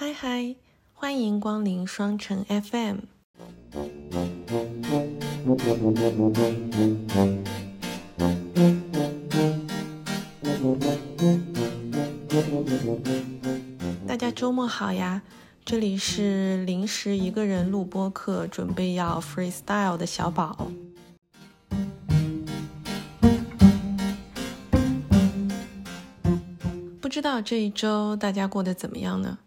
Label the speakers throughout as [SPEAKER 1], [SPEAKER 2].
[SPEAKER 1] 嗨嗨，欢迎光临双城 FM。大家周末好呀！这里是临时一个人录播课，准备要 freestyle 的小宝。不知道这一周大家过得怎么样呢？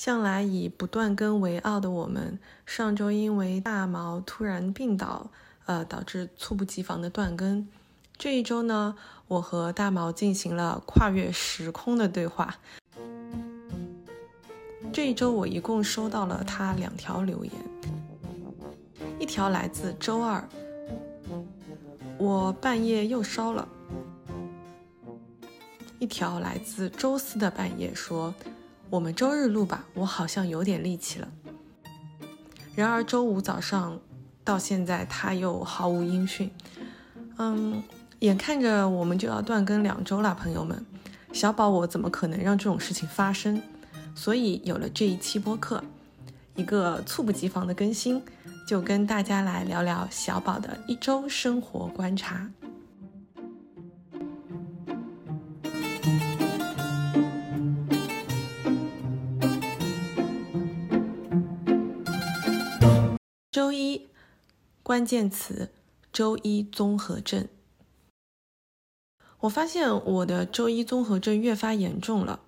[SPEAKER 1] 向来以不断更为傲的我们，上周因为大毛突然病倒，呃，导致猝不及防的断更。这一周呢，我和大毛进行了跨越时空的对话。这一周我一共收到了他两条留言，一条来自周二，我半夜又烧了；一条来自周四的半夜说。我们周日录吧，我好像有点力气了。然而周五早上到现在他又毫无音讯。嗯，眼看着我们就要断更两周了，朋友们，小宝我怎么可能让这种事情发生？所以有了这一期播客，一个猝不及防的更新，就跟大家来聊聊小宝的一周生活观察。一，关键词：周一综合症。我发现我的周一综合症越发严重了。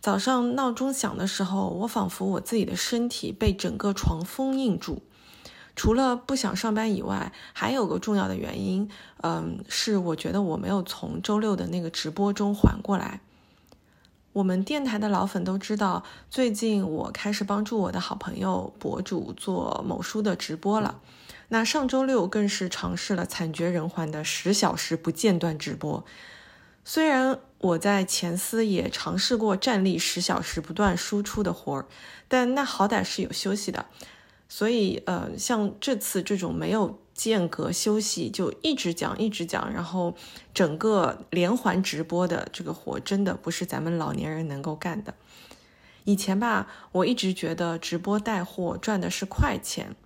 [SPEAKER 1] 早上闹钟响的时候，我仿佛我自己的身体被整个床封印住。除了不想上班以外，还有个重要的原因，嗯，是我觉得我没有从周六的那个直播中缓过来。我们电台的老粉都知道，最近我开始帮助我的好朋友博主做某书的直播了。那上周六更是尝试了惨绝人寰的十小时不间断直播。虽然我在前司也尝试过站立十小时不断输出的活儿，但那好歹是有休息的。所以，呃，像这次这种没有。间隔休息就一直讲一直讲，然后整个连环直播的这个活真的不是咱们老年人能够干的。以前吧，我一直觉得直播带货赚的是快钱，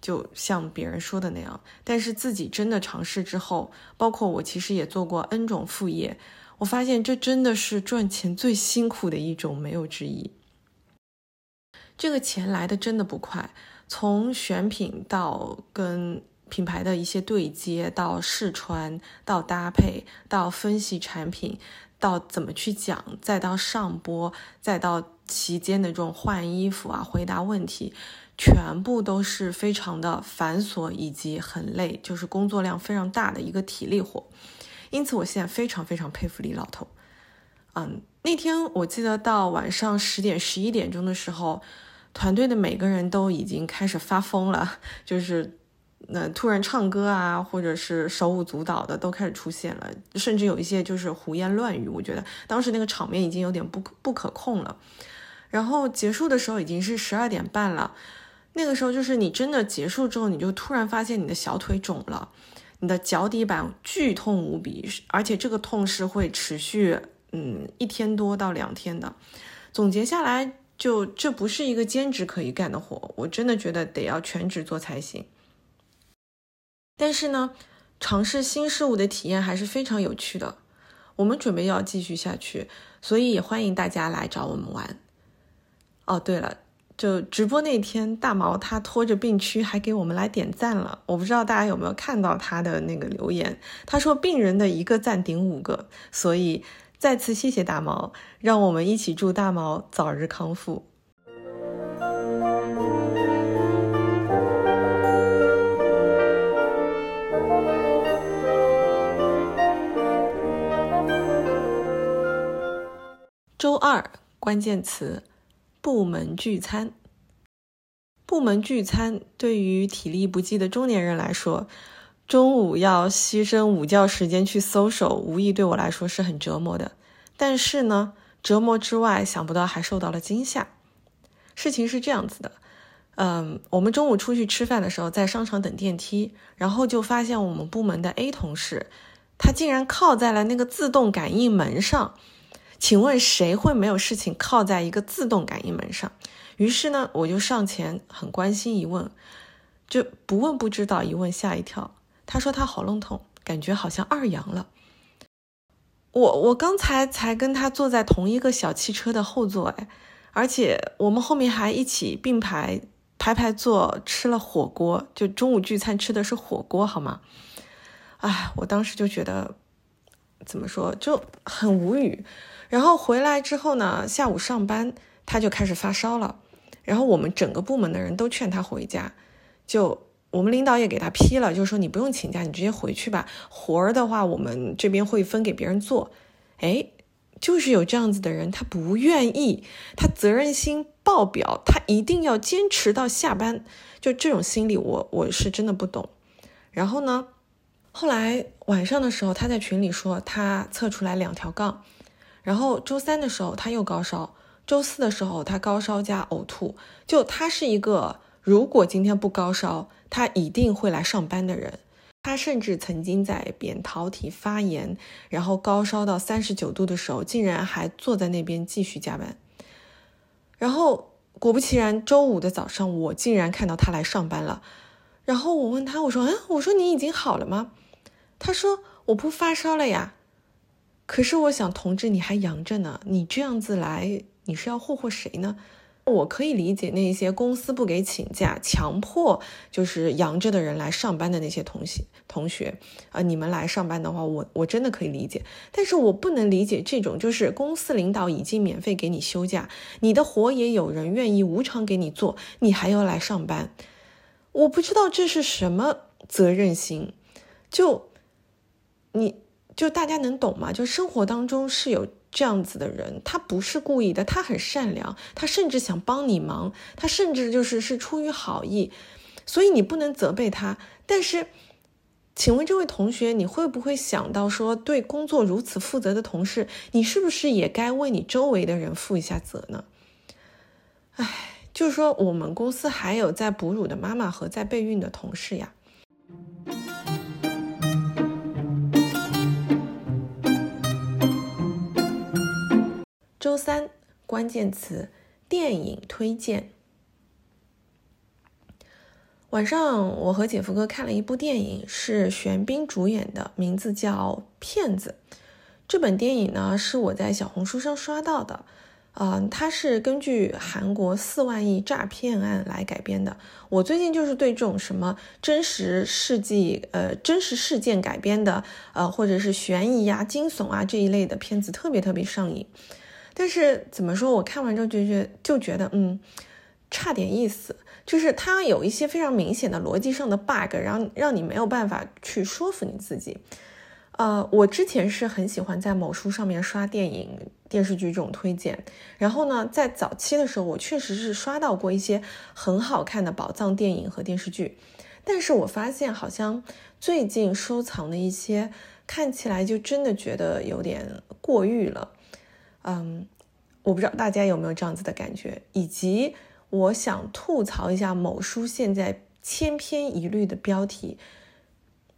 [SPEAKER 1] 就像别人说的那样。但是自己真的尝试之后，包括我其实也做过 N 种副业，我发现这真的是赚钱最辛苦的一种，没有之一。这个钱来的真的不快，从选品到跟。品牌的一些对接，到试穿，到搭配，到分析产品，到怎么去讲，再到上播，再到期间的这种换衣服啊，回答问题，全部都是非常的繁琐以及很累，就是工作量非常大的一个体力活。因此，我现在非常非常佩服李老头。嗯，那天我记得到晚上十点、十一点钟的时候，团队的每个人都已经开始发疯了，就是。那突然唱歌啊，或者是手舞足蹈的都开始出现了，甚至有一些就是胡言乱语。我觉得当时那个场面已经有点不不可控了。然后结束的时候已经是十二点半了，那个时候就是你真的结束之后，你就突然发现你的小腿肿了，你的脚底板剧痛无比，而且这个痛是会持续嗯一天多到两天的。总结下来，就这不是一个兼职可以干的活，我真的觉得得要全职做才行。但是呢，尝试新事物的体验还是非常有趣的。我们准备要继续下去，所以也欢迎大家来找我们玩。哦，对了，就直播那天，大毛他拖着病躯还给我们来点赞了。我不知道大家有没有看到他的那个留言，他说病人的一个赞顶五个，所以再次谢谢大毛，让我们一起祝大毛早日康复。周二关键词：部门聚餐。部门聚餐对于体力不济的中年人来说，中午要牺牲午觉时间去搜手，无疑对我来说是很折磨的。但是呢，折磨之外，想不到还受到了惊吓。事情是这样子的，嗯，我们中午出去吃饭的时候，在商场等电梯，然后就发现我们部门的 A 同事，他竟然靠在了那个自动感应门上。请问谁会没有事情靠在一个自动感应门上？于是呢，我就上前很关心一问，就不问不知道，一问吓一跳。他说他喉咙痛，感觉好像二阳了。我我刚才才跟他坐在同一个小汽车的后座，哎，而且我们后面还一起并排排排坐吃了火锅，就中午聚餐吃的是火锅，好吗？哎，我当时就觉得怎么说就很无语。然后回来之后呢，下午上班他就开始发烧了，然后我们整个部门的人都劝他回家，就我们领导也给他批了，就说你不用请假，你直接回去吧。活儿的话，我们这边会分给别人做。哎，就是有这样子的人，他不愿意，他责任心爆表，他一定要坚持到下班。就这种心理，我我是真的不懂。然后呢，后来晚上的时候，他在群里说他测出来两条杠。然后周三的时候他又高烧，周四的时候他高烧加呕吐，就他是一个如果今天不高烧，他一定会来上班的人。他甚至曾经在扁桃体发炎，然后高烧到三十九度的时候，竟然还坐在那边继续加班。然后果不其然，周五的早上我竟然看到他来上班了。然后我问他，我说：“嗯，我说你已经好了吗？”他说：“我不发烧了呀。”可是我想，同志你还阳着呢，你这样子来，你是要霍霍谁呢？我可以理解那些公司不给请假，强迫就是阳着的人来上班的那些同学同学啊，你们来上班的话，我我真的可以理解。但是我不能理解这种，就是公司领导已经免费给你休假，你的活也有人愿意无偿给你做，你还要来上班，我不知道这是什么责任心，就你。就大家能懂吗？就生活当中是有这样子的人，他不是故意的，他很善良，他甚至想帮你忙，他甚至就是是出于好意，所以你不能责备他。但是，请问这位同学，你会不会想到说，对工作如此负责的同事，你是不是也该为你周围的人负一下责呢？哎，就是说，我们公司还有在哺乳的妈妈和在备孕的同事呀。周三关键词电影推荐。晚上我和姐夫哥看了一部电影，是玄彬主演的，名字叫《骗子》。这本电影呢是我在小红书上刷到的，嗯，它是根据韩国四万亿诈骗案来改编的。我最近就是对这种什么真实事迹、呃真实事件改编的，呃或者是悬疑啊、惊悚啊这一类的片子特别特别上瘾。但是怎么说？我看完之后就觉就觉得，嗯，差点意思。就是它有一些非常明显的逻辑上的 bug，让让你没有办法去说服你自己。呃，我之前是很喜欢在某书上面刷电影、电视剧这种推荐。然后呢，在早期的时候，我确实是刷到过一些很好看的宝藏电影和电视剧。但是我发现，好像最近收藏的一些看起来就真的觉得有点过誉了。嗯，我不知道大家有没有这样子的感觉，以及我想吐槽一下某书现在千篇一律的标题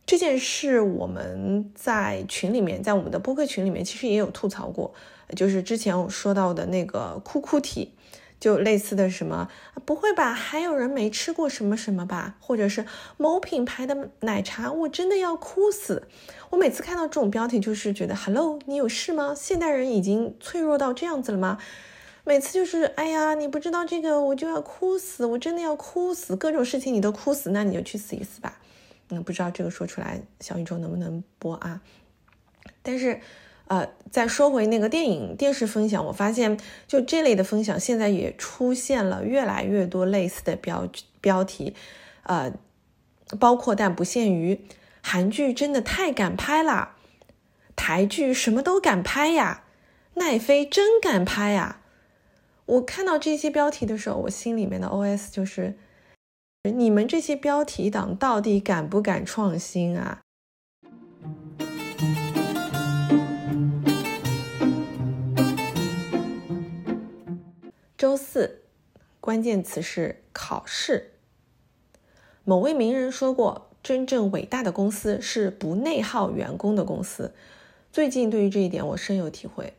[SPEAKER 1] 这件事，我们在群里面，在我们的播客群里面，其实也有吐槽过，就是之前我说到的那个哭哭体。就类似的什么，不会吧？还有人没吃过什么什么吧？或者是某品牌的奶茶，我真的要哭死！我每次看到这种标题，就是觉得，Hello，你有事吗？现代人已经脆弱到这样子了吗？每次就是，哎呀，你不知道这个，我就要哭死，我真的要哭死，各种事情你都哭死，那你就去死一死吧。嗯，不知道这个说出来，小宇宙能不能播啊？但是。呃，再说回那个电影电视分享，我发现就这类的分享，现在也出现了越来越多类似的标标题，呃，包括但不限于韩剧真的太敢拍了，台剧什么都敢拍呀，奈飞真敢拍呀。我看到这些标题的时候，我心里面的 OS 就是：你们这些标题党到底敢不敢创新啊？周四，关键词是考试。某位名人说过：“真正伟大的公司是不内耗员工的公司。”最近对于这一点，我深有体会。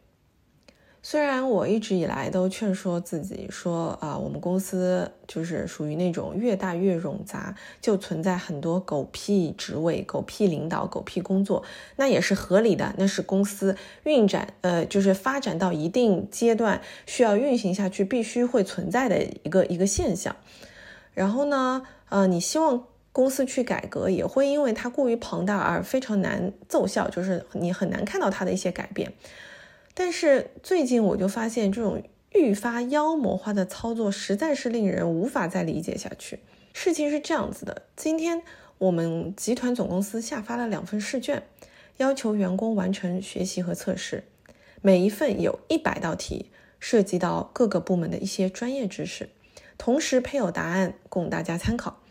[SPEAKER 1] 虽然我一直以来都劝说自己说啊，我们公司就是属于那种越大越冗杂，就存在很多狗屁职位、狗屁领导、狗屁工作，那也是合理的，那是公司运展呃，就是发展到一定阶段需要运行下去必须会存在的一个一个现象。然后呢，呃，你希望公司去改革，也会因为它过于庞大而非常难奏效，就是你很难看到它的一些改变。但是最近我就发现，这种愈发妖魔化的操作实在是令人无法再理解下去。事情是这样子的：今天我们集团总公司下发了两份试卷，要求员工完成学习和测试，每一份有一百道题，涉及到各个部门的一些专业知识，同时配有答案供大家参考。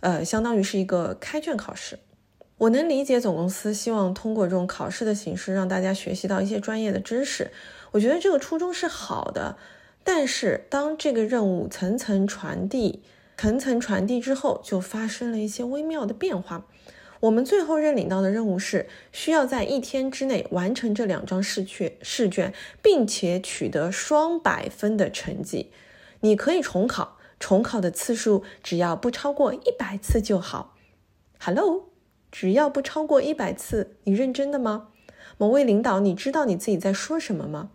[SPEAKER 1] 呃，相当于是一个开卷考试。我能理解总公司希望通过这种考试的形式让大家学习到一些专业的知识，我觉得这个初衷是好的。但是当这个任务层层传递、层层传递之后，就发生了一些微妙的变化。我们最后认领到的任务是需要在一天之内完成这两张试卷，试卷，并且取得双百分的成绩。你可以重考，重考的次数只要不超过一百次就好。Hello。只要不超过一百次，你认真的吗？某位领导，你知道你自己在说什么吗？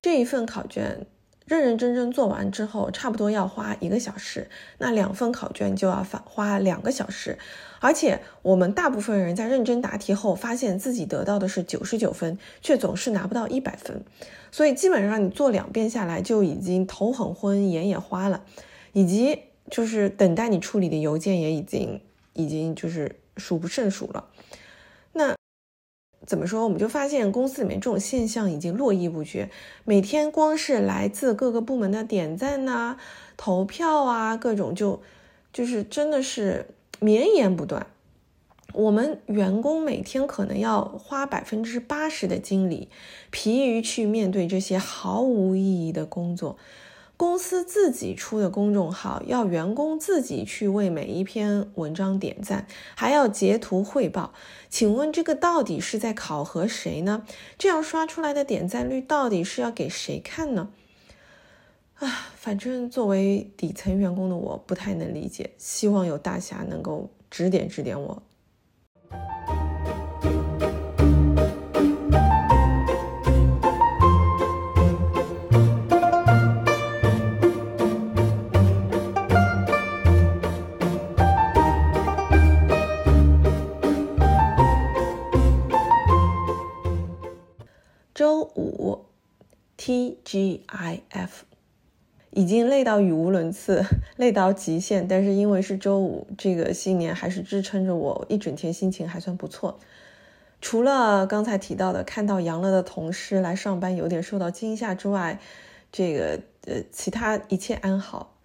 [SPEAKER 1] 这一份考卷认认真真做完之后，差不多要花一个小时，那两份考卷就要花花两个小时，而且我们大部分人在认真答题后，发现自己得到的是九十九分，却总是拿不到一百分，所以基本上你做两遍下来就已经头很昏，眼也花了，以及就是等待你处理的邮件也已经已经就是。数不胜数了，那怎么说？我们就发现公司里面这种现象已经络绎不绝，每天光是来自各个部门的点赞呐、投票啊，各种就就是真的是绵延不断。我们员工每天可能要花百分之八十的精力，疲于去面对这些毫无意义的工作。公司自己出的公众号，要员工自己去为每一篇文章点赞，还要截图汇报。请问这个到底是在考核谁呢？这样刷出来的点赞率到底是要给谁看呢？啊，反正作为底层员工的我不太能理解，希望有大侠能够指点指点我。G I F，已经累到语无伦次，累到极限。但是因为是周五，这个信念还是支撑着我一整天，心情还算不错。除了刚才提到的看到阳了的同事来上班有点受到惊吓之外，这个呃，其他一切安好。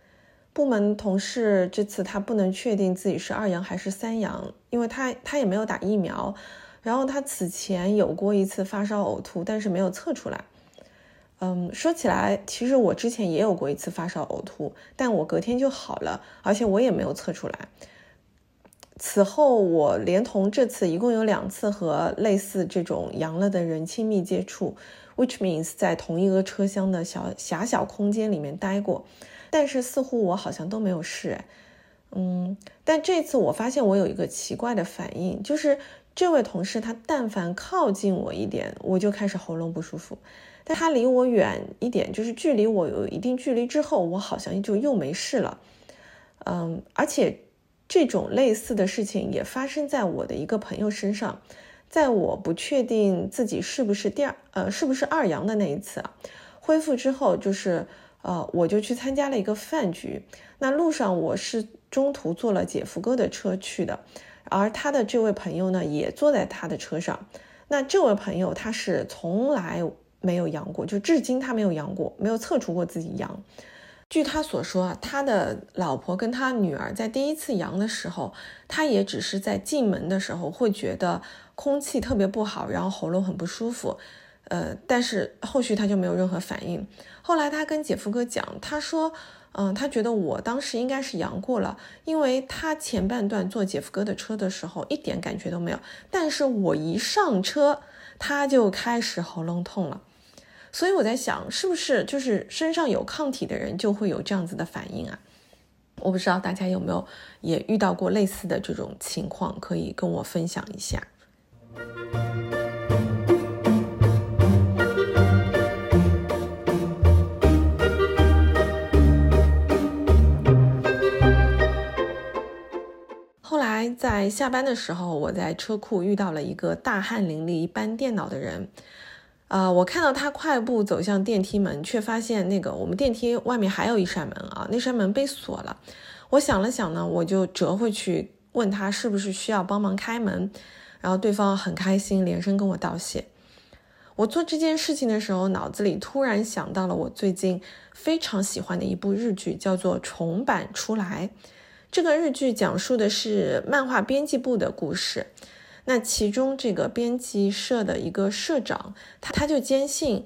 [SPEAKER 1] 部门同事这次他不能确定自己是二阳还是三阳，因为他他也没有打疫苗。然后他此前有过一次发烧呕吐，但是没有测出来。嗯，说起来，其实我之前也有过一次发烧呕吐，但我隔天就好了，而且我也没有测出来。此后，我连同这次一共有两次和类似这种阳了的人亲密接触，which means 在同一个车厢的小狭小空间里面待过，但是似乎我好像都没有事。嗯，但这次我发现我有一个奇怪的反应，就是。这位同事，他但凡靠近我一点，我就开始喉咙不舒服；但他离我远一点，就是距离我有一定距离之后，我好像就又没事了。嗯，而且这种类似的事情也发生在我的一个朋友身上。在我不确定自己是不是第二，呃，是不是二阳的那一次啊，恢复之后，就是呃，我就去参加了一个饭局。那路上我是中途坐了姐夫哥的车去的。而他的这位朋友呢，也坐在他的车上。那这位朋友他是从来没有阳过，就至今他没有阳过，没有测出过自己阳。据他所说啊，他的老婆跟他女儿在第一次阳的时候，他也只是在进门的时候会觉得空气特别不好，然后喉咙很不舒服。呃，但是后续他就没有任何反应。后来他跟姐夫哥讲，他说。嗯，他觉得我当时应该是阳过了，因为他前半段坐姐夫哥的车的时候一点感觉都没有，但是我一上车他就开始喉咙痛了，所以我在想，是不是就是身上有抗体的人就会有这样子的反应啊？我不知道大家有没有也遇到过类似的这种情况，可以跟我分享一下。在下班的时候，我在车库遇到了一个大汗淋漓搬电脑的人。啊，我看到他快步走向电梯门，却发现那个我们电梯外面还有一扇门啊，那扇门被锁了。我想了想呢，我就折回去问他是不是需要帮忙开门，然后对方很开心，连声跟我道谢。我做这件事情的时候，脑子里突然想到了我最近非常喜欢的一部日剧，叫做《重版出来》。这个日剧讲述的是漫画编辑部的故事。那其中这个编辑社的一个社长，他他就坚信，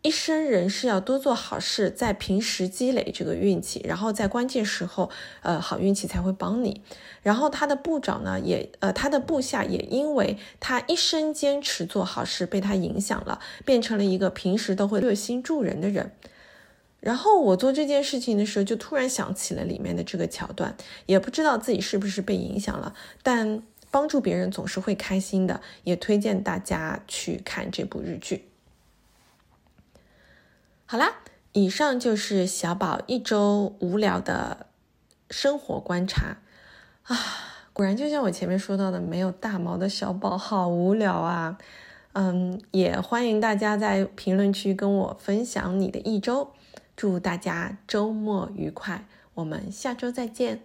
[SPEAKER 1] 一生人是要多做好事，在平时积累这个运气，然后在关键时候，呃，好运气才会帮你。然后他的部长呢，也呃，他的部下也因为他一生坚持做好事，被他影响了，变成了一个平时都会热心助人的人。然后我做这件事情的时候，就突然想起了里面的这个桥段，也不知道自己是不是被影响了，但。帮助别人总是会开心的，也推荐大家去看这部日剧。好啦，以上就是小宝一周无聊的生活观察啊！果然就像我前面说到的，没有大毛的小宝好无聊啊。嗯，也欢迎大家在评论区跟我分享你的一周。祝大家周末愉快，我们下周再见。